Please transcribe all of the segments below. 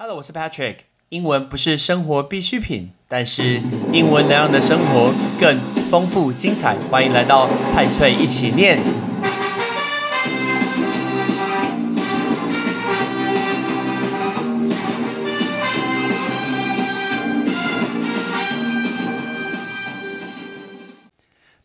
Hello，我是 Patrick。英文不是生活必需品，但是英文能让你的生活更丰富精彩。欢迎来到派翠一起念。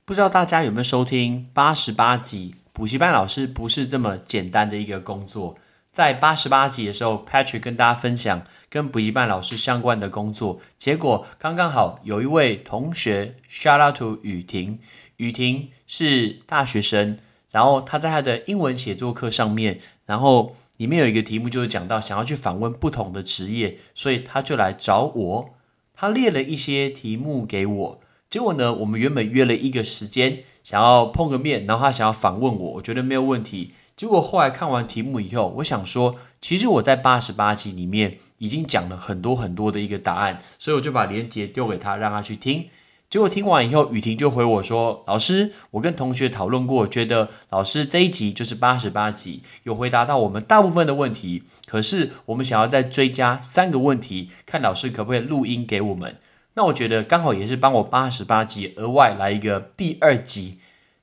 不知道大家有没有收听八十八集？补习班老师不是这么简单的一个工作。在八十八集的时候，Patrick 跟大家分享跟补习班老师相关的工作，结果刚刚好有一位同学，shout out to 雨婷，雨婷是大学生，然后他在他的英文写作课上面，然后里面有一个题目就是讲到想要去访问不同的职业，所以他就来找我，他列了一些题目给我，结果呢，我们原本约了一个时间，想要碰个面，然后他想要访问我，我觉得没有问题。结果后来看完题目以后，我想说，其实我在八十八集里面已经讲了很多很多的一个答案，所以我就把链接丢给他，让他去听。结果听完以后，雨婷就回我说：“老师，我跟同学讨论过，觉得老师这一集就是八十八集，有回答到我们大部分的问题。可是我们想要再追加三个问题，看老师可不可以录音给我们。那我觉得刚好也是帮我八十八集额外来一个第二集。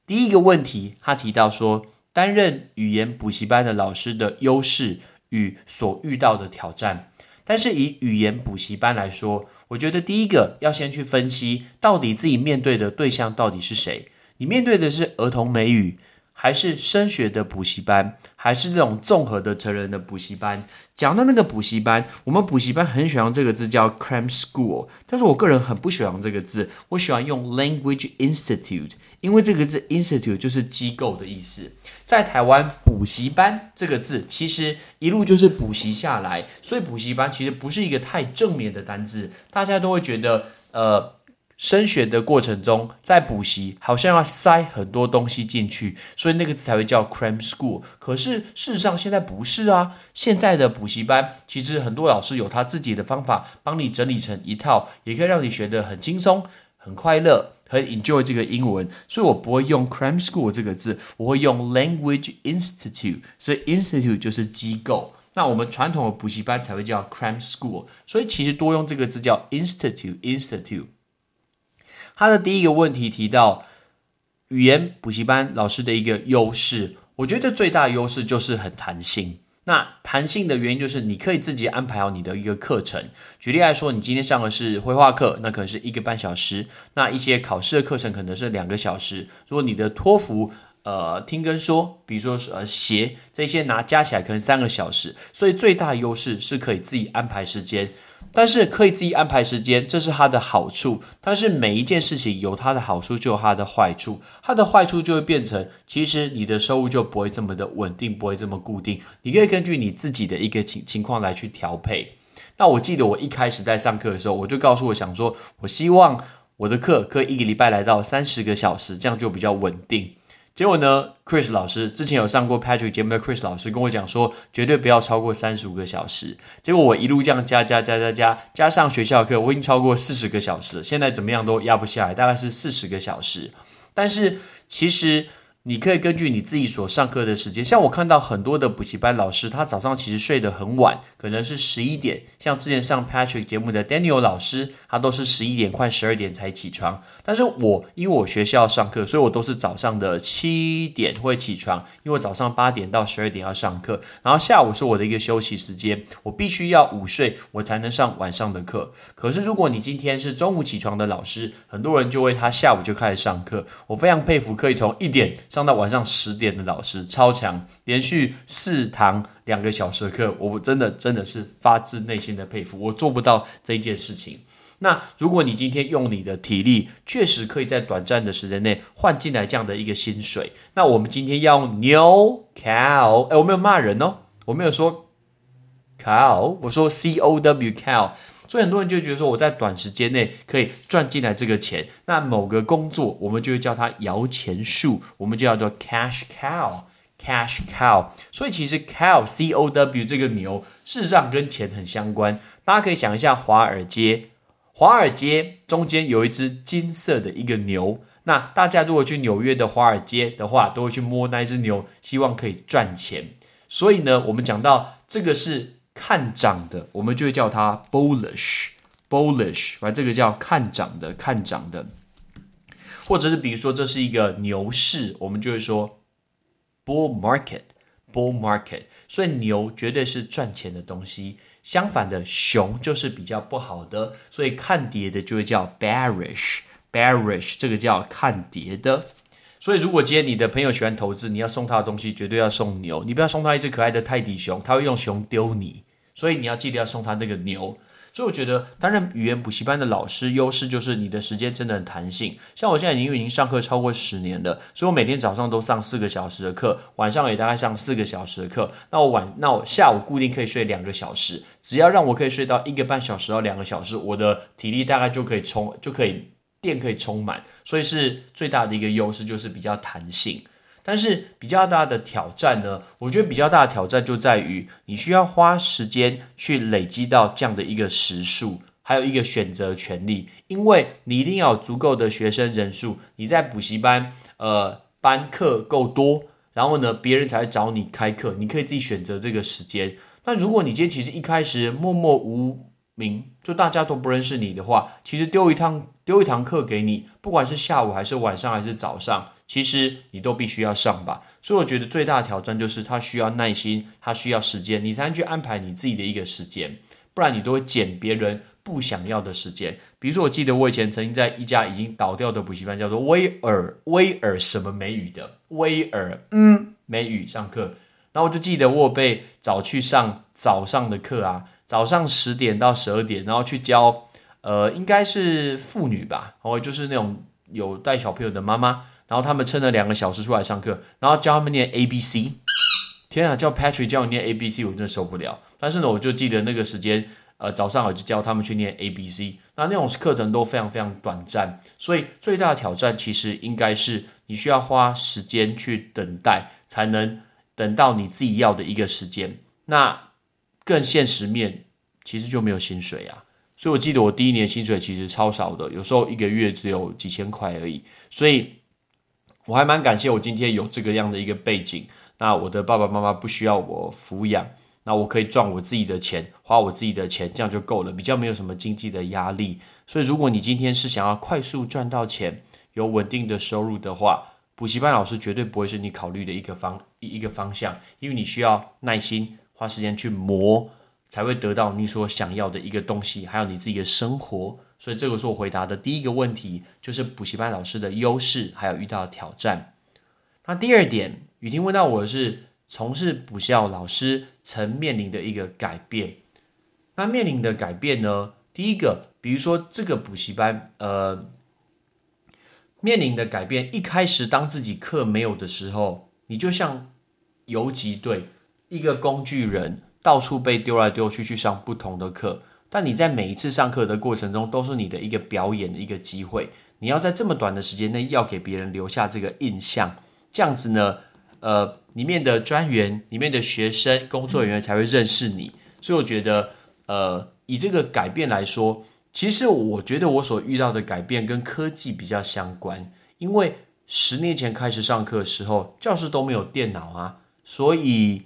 第一个问题，他提到说。”担任语言补习班的老师的优势与所遇到的挑战，但是以语言补习班来说，我觉得第一个要先去分析，到底自己面对的对象到底是谁？你面对的是儿童美语。还是升学的补习班，还是这种综合的成人的补习班。讲到那个补习班，我们补习班很喜欢这个字叫 cram school，但是我个人很不喜欢这个字，我喜欢用 language institute，因为这个字 institute 就是机构的意思。在台湾，补习班这个字其实一路就是补习下来，所以补习班其实不是一个太正面的单字，大家都会觉得呃。升学的过程中，在补习好像要塞很多东西进去，所以那个字才会叫 cram school。可是事实上现在不是啊，现在的补习班其实很多老师有他自己的方法，帮你整理成一套，也可以让你学得很轻松、很快乐、很 enjoy 这个英文。所以我不会用 cram school 这个字，我会用 language institute。所以 institute 就是机构，那我们传统的补习班才会叫 cram school。所以其实多用这个字叫 institute，institute。他的第一个问题提到语言补习班老师的一个优势，我觉得最大优势就是很弹性。那弹性的原因就是你可以自己安排好你的一个课程。举例来说，你今天上的是绘画课，那可能是一个半小时；那一些考试的课程可能是两个小时。如果你的托福，呃，听跟说，比如说呃写这些拿加起来可能三个小时，所以最大优势是可以自己安排时间。但是可以自己安排时间，这是它的好处。但是每一件事情有它的好处，就有它的坏处。它的坏处就会变成，其实你的收入就不会这么的稳定，不会这么固定。你可以根据你自己的一个情情况来去调配。那我记得我一开始在上课的时候，我就告诉我想说，我希望我的课可以一个礼拜来到三十个小时，这样就比较稳定。结果呢，Chris 老师之前有上过 Patrick 节目的 Chris 老师跟我讲说，绝对不要超过三十五个小时。结果我一路这样加加加加加，加上学校课，我已经超过四十个小时了。现在怎么样都压不下来，大概是四十个小时。但是其实。你可以根据你自己所上课的时间，像我看到很多的补习班老师，他早上其实睡得很晚，可能是十一点。像之前上 Patrick 节目的 Daniel 老师，他都是十一点快十二点才起床。但是我因为我学校上课，所以我都是早上的七点会起床，因为早上八点到十二点要上课，然后下午是我的一个休息时间，我必须要午睡，我才能上晚上的课。可是如果你今天是中午起床的老师，很多人就会他下午就开始上课。我非常佩服可以从一点。上到晚上十点的老师超强，连续四堂两个小时的课，我真的真的是发自内心的佩服。我做不到这一件事情。那如果你今天用你的体力，确实可以在短暂的时间内换进来这样的一个薪水。那我们今天要用牛 cow，哎，我没有骂人哦，我没有说 cow，我说 c o w cow。所以很多人就觉得说，我在短时间内可以赚进来这个钱，那某个工作我们就会叫它摇钱树，我们就叫做 cash cow，cash cow。所以其实 cow c o w 这个牛，事实上跟钱很相关。大家可以想一下华尔街，华尔街中间有一只金色的一个牛，那大家如果去纽约的华尔街的话，都会去摸那一只牛，希望可以赚钱。所以呢，我们讲到这个是。看涨的，我们就会叫它 bullish，bullish，反正这个叫看涨的，看涨的。或者是比如说这是一个牛市，我们就会说 bull market，bull market。所以牛绝对是赚钱的东西，相反的熊就是比较不好的，所以看跌的就会叫 bearish，bearish 这个叫看跌的。所以如果今天你的朋友喜欢投资，你要送他的东西绝对要送牛，你不要送他一只可爱的泰迪熊，他会用熊丢你。所以你要记得要送他那个牛。所以我觉得担任语言补习班的老师，优势就是你的时间真的很弹性。像我现在因为已经上课超过十年了，所以我每天早上都上四个小时的课，晚上也大概上四个小时的课。那我晚那我下午固定可以睡两个小时，只要让我可以睡到一个半小时到两个小时，我的体力大概就可以充就可以电可以充满。所以是最大的一个优势就是比较弹性。但是比较大的挑战呢？我觉得比较大的挑战就在于你需要花时间去累积到这样的一个时数，还有一个选择权利，因为你一定要有足够的学生人数，你在补习班呃班课够多，然后呢别人才会找你开课，你可以自己选择这个时间。那如果你今天其实一开始默默无名，就大家都不认识你的话，其实丢一趟丢一堂课给你，不管是下午还是晚上还是早上。其实你都必须要上吧，所以我觉得最大的挑战就是它需要耐心，它需要时间，你才能去安排你自己的一个时间，不然你都会捡别人不想要的时间。比如说，我记得我以前曾经在一家已经倒掉的补习班，叫做威尔威尔什么美语的威尔嗯美语上课，然后我就记得我被找去上早上的课啊，早上十点到十二点，然后去教呃应该是妇女吧，或就是那种有带小朋友的妈妈。然后他们撑了两个小时出来上课，然后教他们念 A B C。天啊，叫 Patrick 教你念 A B C，我真的受不了。但是呢，我就记得那个时间，呃，早上我就教他们去念 A B C。那那种课程都非常非常短暂，所以最大的挑战其实应该是你需要花时间去等待，才能等到你自己要的一个时间。那更现实面，其实就没有薪水啊。所以我记得我第一年薪水其实超少的，有时候一个月只有几千块而已。所以。我还蛮感谢我今天有这个样的一个背景，那我的爸爸妈妈不需要我抚养，那我可以赚我自己的钱，花我自己的钱，这样就够了，比较没有什么经济的压力。所以如果你今天是想要快速赚到钱，有稳定的收入的话，补习班老师绝对不会是你考虑的一个方一一个方向，因为你需要耐心花时间去磨，才会得到你所想要的一个东西，还有你自己的生活。所以这个是我回答的第一个问题，就是补习班老师的优势，还有遇到的挑战。那第二点，雨婷问到我是从事补校老师曾面临的一个改变。那面临的改变呢？第一个，比如说这个补习班，呃，面临的改变，一开始当自己课没有的时候，你就像游击队，一个工具人，到处被丢来丢去去上不同的课。但你在每一次上课的过程中，都是你的一个表演的一个机会。你要在这么短的时间内，要给别人留下这个印象，这样子呢，呃，里面的专员、里面的学生、工作人员才会认识你。所以我觉得，呃，以这个改变来说，其实我觉得我所遇到的改变跟科技比较相关。因为十年前开始上课的时候，教室都没有电脑啊，所以。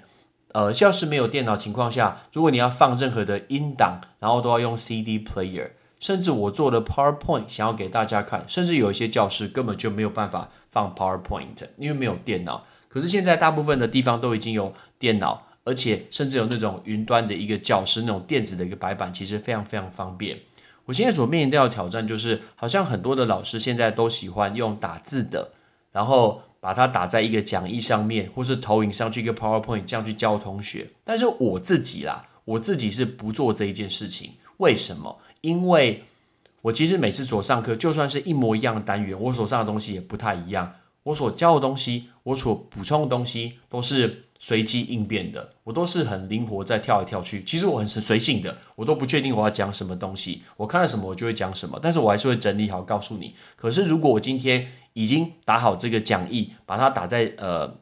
呃，教室没有电脑情况下，如果你要放任何的音档，然后都要用 CD player，甚至我做的 PowerPoint 想要给大家看，甚至有一些教室根本就没有办法放 PowerPoint，因为没有电脑。可是现在大部分的地方都已经有电脑，而且甚至有那种云端的一个教室，那种电子的一个白板，其实非常非常方便。我现在所面临到的挑战就是，好像很多的老师现在都喜欢用打字的，然后。把它打在一个讲义上面，或是投影上去一个 PowerPoint，这样去教同学。但是我自己啦，我自己是不做这一件事情。为什么？因为我其实每次所上课，就算是一模一样的单元，我所上的东西也不太一样。我所教的东西，我所补充的东西，都是随机应变的。我都是很灵活，在跳来跳去。其实我很随性的，我都不确定我要讲什么东西。我看到什么，我就会讲什么。但是我还是会整理好，告诉你。可是如果我今天已经打好这个讲义，把它打在呃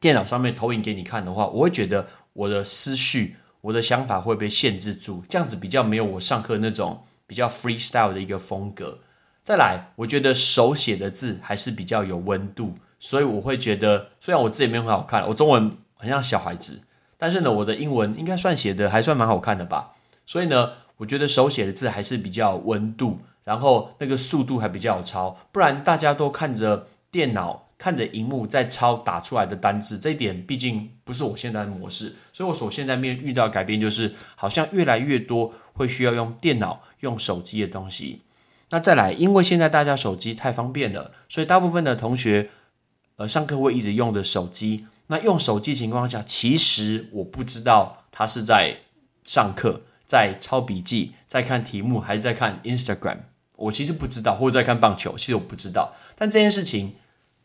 电脑上面投影给你看的话，我会觉得我的思绪、我的想法会被限制住，这样子比较没有我上课那种比较 freestyle 的一个风格。再来，我觉得手写的字还是比较有温度，所以我会觉得，虽然我字也没有很好看，我中文很像小孩子，但是呢，我的英文应该算写的还算蛮好看的吧。所以呢，我觉得手写的字还是比较温度，然后那个速度还比较抄。不然大家都看着电脑。看着荧幕在抄打出来的单字，这一点毕竟不是我现在的模式，所以我所现在面遇到改变就是，好像越来越多会需要用电脑、用手机的东西。那再来，因为现在大家手机太方便了，所以大部分的同学，呃，上课会一直用的手机。那用手机情况下，其实我不知道他是在上课、在抄笔记、在看题目，还是在看 Instagram。我其实不知道，或者在看棒球，其实我不知道。但这件事情。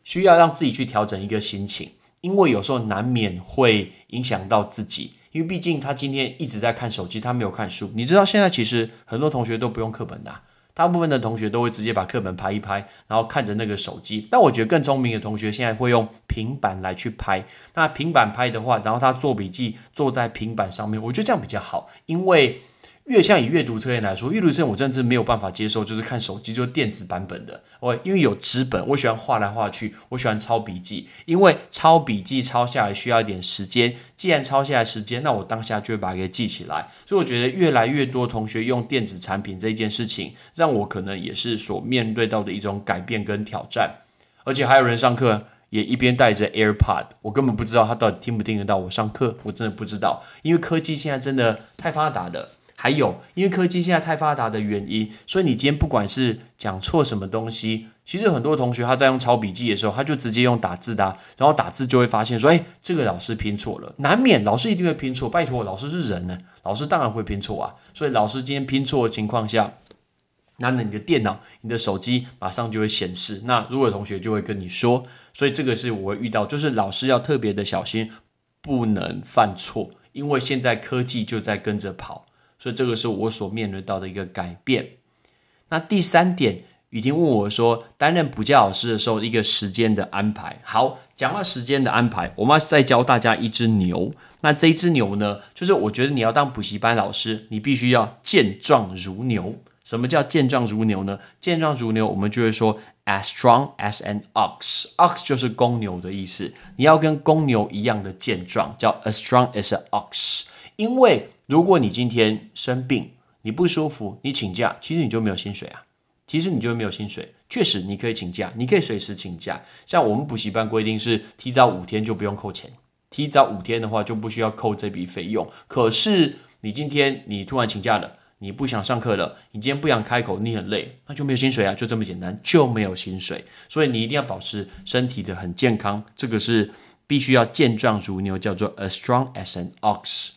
需要让自己去调整一个心情，因为有时候难免会影响到自己。因为毕竟他今天一直在看手机，他没有看书。你知道现在其实很多同学都不用课本的，大部分的同学都会直接把课本拍一拍，然后看着那个手机。但我觉得更聪明的同学现在会用平板来去拍。那平板拍的话，然后他做笔记坐在平板上面，我觉得这样比较好，因为。越像以阅读测验来说，阅读测验我真的是没有办法接受，就是看手机就是电子版本的。我因为有纸本，我喜欢画来画去，我喜欢抄笔记，因为抄笔记抄下来需要一点时间。既然抄下来时间，那我当下就会把它给记起来。所以我觉得越来越多同学用电子产品这一件事情，让我可能也是所面对到的一种改变跟挑战。而且还有人上课也一边带着 AirPod，我根本不知道他到底听不听得到我上课，我真的不知道，因为科技现在真的太发达了。还有，因为科技现在太发达的原因，所以你今天不管是讲错什么东西，其实很多同学他在用抄笔记的时候，他就直接用打字的，然后打字就会发现说，哎，这个老师拼错了，难免老师一定会拼错。拜托，老师是人呢，老师当然会拼错啊。所以老师今天拼错的情况下，那你的电脑、你的手机马上就会显示。那如果有同学就会跟你说，所以这个是我会遇到，就是老师要特别的小心，不能犯错，因为现在科技就在跟着跑。所以这个是我所面临到的一个改变。那第三点，雨婷问我说，担任补教老师的时候，一个时间的安排。好，讲到时间的安排，我们要再教大家一只牛。那这一只牛呢，就是我觉得你要当补习班老师，你必须要健壮如牛。什么叫健壮如牛呢？健壮如牛，我们就会说 as strong as an ox。ox 就是公牛的意思，你要跟公牛一样的健壮，叫 as strong as an ox。因为如果你今天生病，你不舒服，你请假，其实你就没有薪水啊。其实你就没有薪水。确实你可以请假，你可以随时请假。像我们补习班规定是提早五天就不用扣钱，提早五天的话就不需要扣这笔费用。可是你今天你突然请假了，你不想上课了，你今天不想开口，你很累，那就没有薪水啊，就这么简单，就没有薪水。所以你一定要保持身体的很健康，这个是必须要健壮如牛，叫做 as strong as an ox。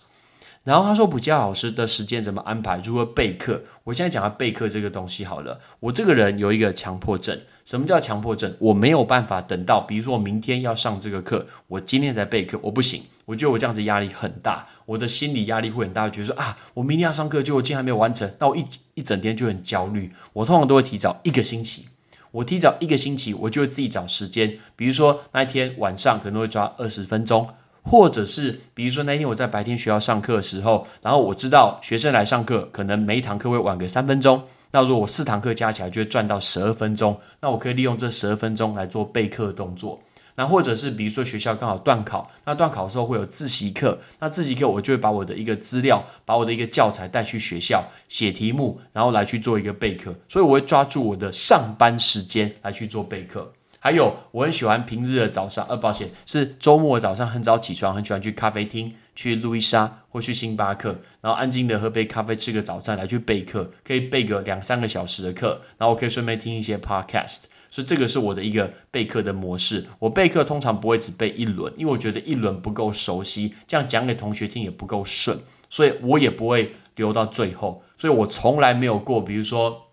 然后他说补教老师的时间怎么安排？如何备课？我现在讲下备课这个东西好了。我这个人有一个强迫症。什么叫强迫症？我没有办法等到，比如说我明天要上这个课，我今天才备课，我不行。我觉得我这样子压力很大，我的心理压力会很大，觉得说啊，我明天要上课，就我今天还没有完成，那我一一整天就很焦虑。我通常都会提早一个星期，我提早一个星期，我就会自己找时间，比如说那一天晚上可能会抓二十分钟。或者是，比如说那天我在白天学校上课的时候，然后我知道学生来上课，可能每一堂课会晚个三分钟。那如果我四堂课加起来就会赚到十二分钟，那我可以利用这十二分钟来做备课动作。那或者是比如说学校刚好断考，那断考的时候会有自习课，那自习课我就会把我的一个资料，把我的一个教材带去学校写题目，然后来去做一个备课。所以我会抓住我的上班时间来去做备课。还有，我很喜欢平日的早上，呃，抱歉，是周末早上很早起床，很喜欢去咖啡厅，去路易莎或去星巴克，然后安静的喝杯咖啡，吃个早餐，来去备课，可以备个两三个小时的课，然后我可以顺便听一些 podcast，所以这个是我的一个备课的模式。我备课通常不会只备一轮，因为我觉得一轮不够熟悉，这样讲给同学听也不够顺，所以我也不会留到最后，所以我从来没有过，比如说。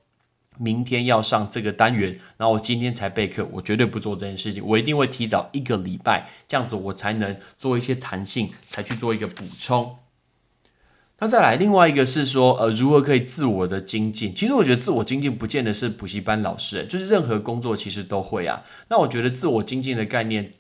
明天要上这个单元，然后我今天才备课，我绝对不做这件事情，我一定会提早一个礼拜，这样子我才能做一些弹性，才去做一个补充。那再来，另外一个是说，呃，如何可以自我的精进？其实我觉得自我精进不见得是补习班老师，就是任何工作其实都会啊。那我觉得自我精进的概念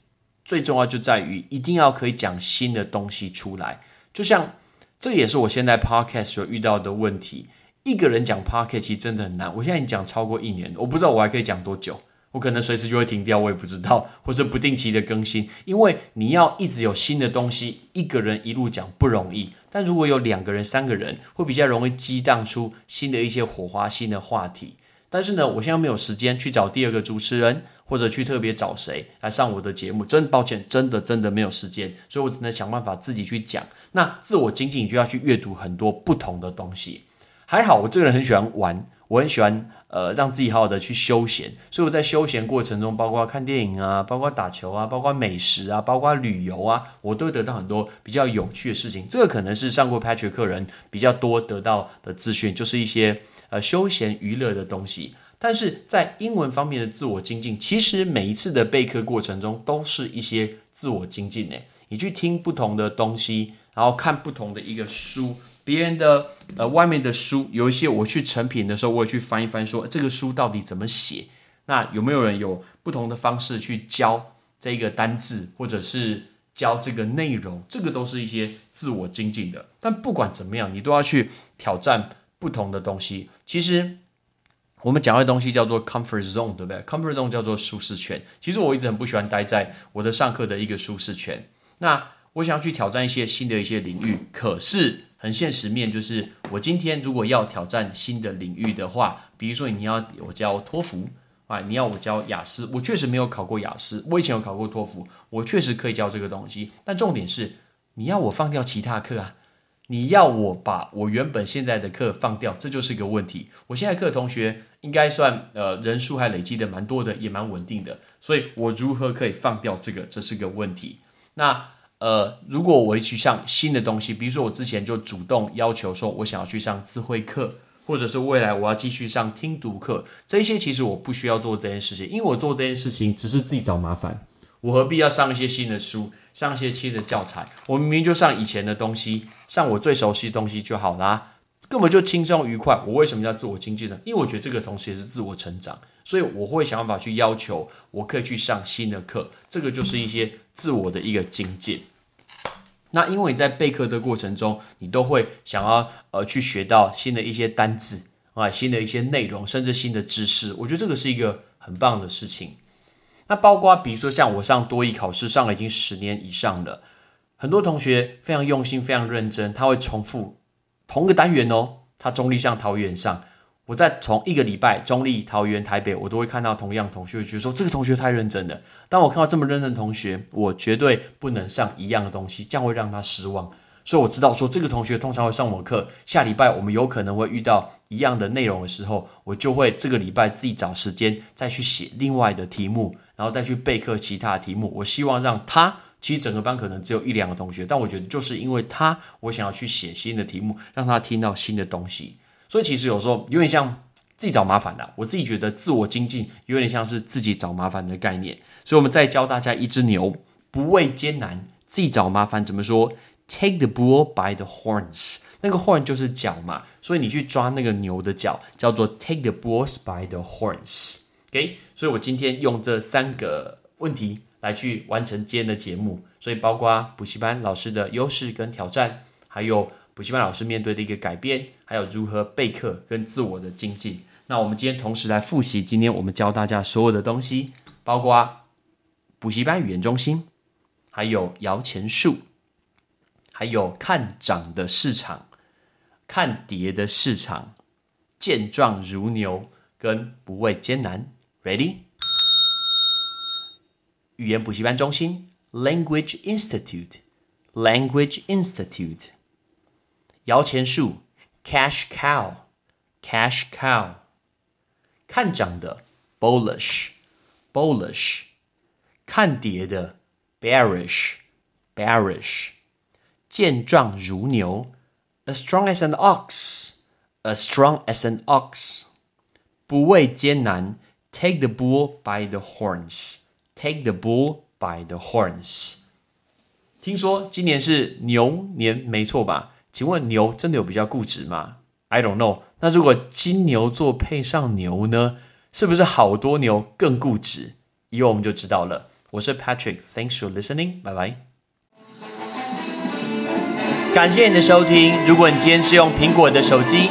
最重要就在于一定要可以讲新的东西出来，就像这也是我现在 podcast 所遇到的问题。一个人讲 p o c k e t 其实真的很难。我现在已经讲超过一年，我不知道我还可以讲多久。我可能随时就会停掉，我也不知道，或者不定期的更新，因为你要一直有新的东西，一个人一路讲不容易。但如果有两个人、三个人，会比较容易激荡出新的一些火花、新的话题。但是呢，我现在没有时间去找第二个主持人，或者去特别找谁来上我的节目，真抱歉，真的真的没有时间，所以我只能想办法自己去讲。那自我精进，你就要去阅读很多不同的东西。还好，我这个人很喜欢玩，我很喜欢呃让自己好好的去休闲，所以我在休闲过程中，包括看电影啊，包括打球啊，包括美食啊，包括旅游啊，我都得到很多比较有趣的事情。这个可能是上过 Patrick 课人比较多得到的资讯，就是一些呃休闲娱乐的东西。但是在英文方面的自我精进，其实每一次的备课过程中都是一些自我精进诶。你去听不同的东西，然后看不同的一个书。别人的呃外面的书有一些，我去成品的时候，我也去翻一翻，说这个书到底怎么写？那有没有人有不同的方式去教这个单字，或者是教这个内容？这个都是一些自我精进的。但不管怎么样，你都要去挑战不同的东西。其实我们讲的东西叫做 comfort zone，对不对？comfort zone 叫做舒适圈。其实我一直很不喜欢待在我的上课的一个舒适圈。那我想要去挑战一些新的一些领域，可是。很现实面就是，我今天如果要挑战新的领域的话，比如说你要我教托福啊，你要我教雅思，我确实没有考过雅思，我以前有考过托福，我确实可以教这个东西。但重点是，你要我放掉其他课啊，你要我把我原本现在的课放掉，这就是个问题。我现在课同学应该算呃人数还累积的蛮多的，也蛮稳定的，所以我如何可以放掉这个，这是个问题。那。呃，如果我去上新的东西，比如说我之前就主动要求说，我想要去上智慧课，或者是未来我要继续上听读课，这些其实我不需要做这件事情，因为我做这件事情只是自己找麻烦，我何必要上一些新的书，上一些新的教材？我明明就上以前的东西，上我最熟悉的东西就好啦，根本就轻松愉快。我为什么要自我精进呢？因为我觉得这个同时也是自我成长，所以我会想办法去要求我可以去上新的课，这个就是一些。自我的一个精进。那因为你在备课的过程中，你都会想要呃去学到新的一些单字啊，新的一些内容，甚至新的知识。我觉得这个是一个很棒的事情。那包括比如说像我上多艺考试上了已经十年以上了，很多同学非常用心、非常认真，他会重复同一个单元哦，他中立上、桃园上。我在同一个礼拜中立桃园台北，我都会看到同样同学，觉得说这个同学太认真了。当我看到这么认真的同学，我绝对不能上一样的东西，这样会让他失望。所以我知道说这个同学通常会上我课，下礼拜我们有可能会遇到一样的内容的时候，我就会这个礼拜自己找时间再去写另外的题目，然后再去备课其他的题目。我希望让他，其实整个班可能只有一两个同学，但我觉得就是因为他，我想要去写新的题目，让他听到新的东西。所以其实有时候有点像自己找麻烦的。我自己觉得自我精进有点像是自己找麻烦的概念。所以我们再教大家一只牛不畏艰难，自己找麻烦怎么说？Take the bull by the horns，那个 horn 就是脚嘛，所以你去抓那个牛的脚，叫做 take the bulls by the horns。OK，所以我今天用这三个问题来去完成今天的节目。所以包括补习班老师的优势跟挑战，还有。补习班老师面对的一个改变，还有如何备课跟自我的精进。那我们今天同时来复习，今天我们教大家所有的东西，包括补习班语言中心，还有摇钱树，还有看涨的市场，看跌的市场，健壮如牛跟不畏艰难。Ready？语言补习班中心，Language Institute，Language Institute。摇钱树，cash cow，cash cow，看涨的，bullish，bullish，看跌的，bearish，bearish，健壮如牛，as strong as an ox，as strong as an ox，不畏艰难，take the bull by the horns Take the bull by the horns。听说今年是牛年，没错吧？请问牛真的有比较固执吗？I don't know。那如果金牛座配上牛呢？是不是好多牛更固执？以后我们就知道了。我是 Patrick，Thanks for listening，拜拜。感谢你的收听。如果你今天是用苹果的手机，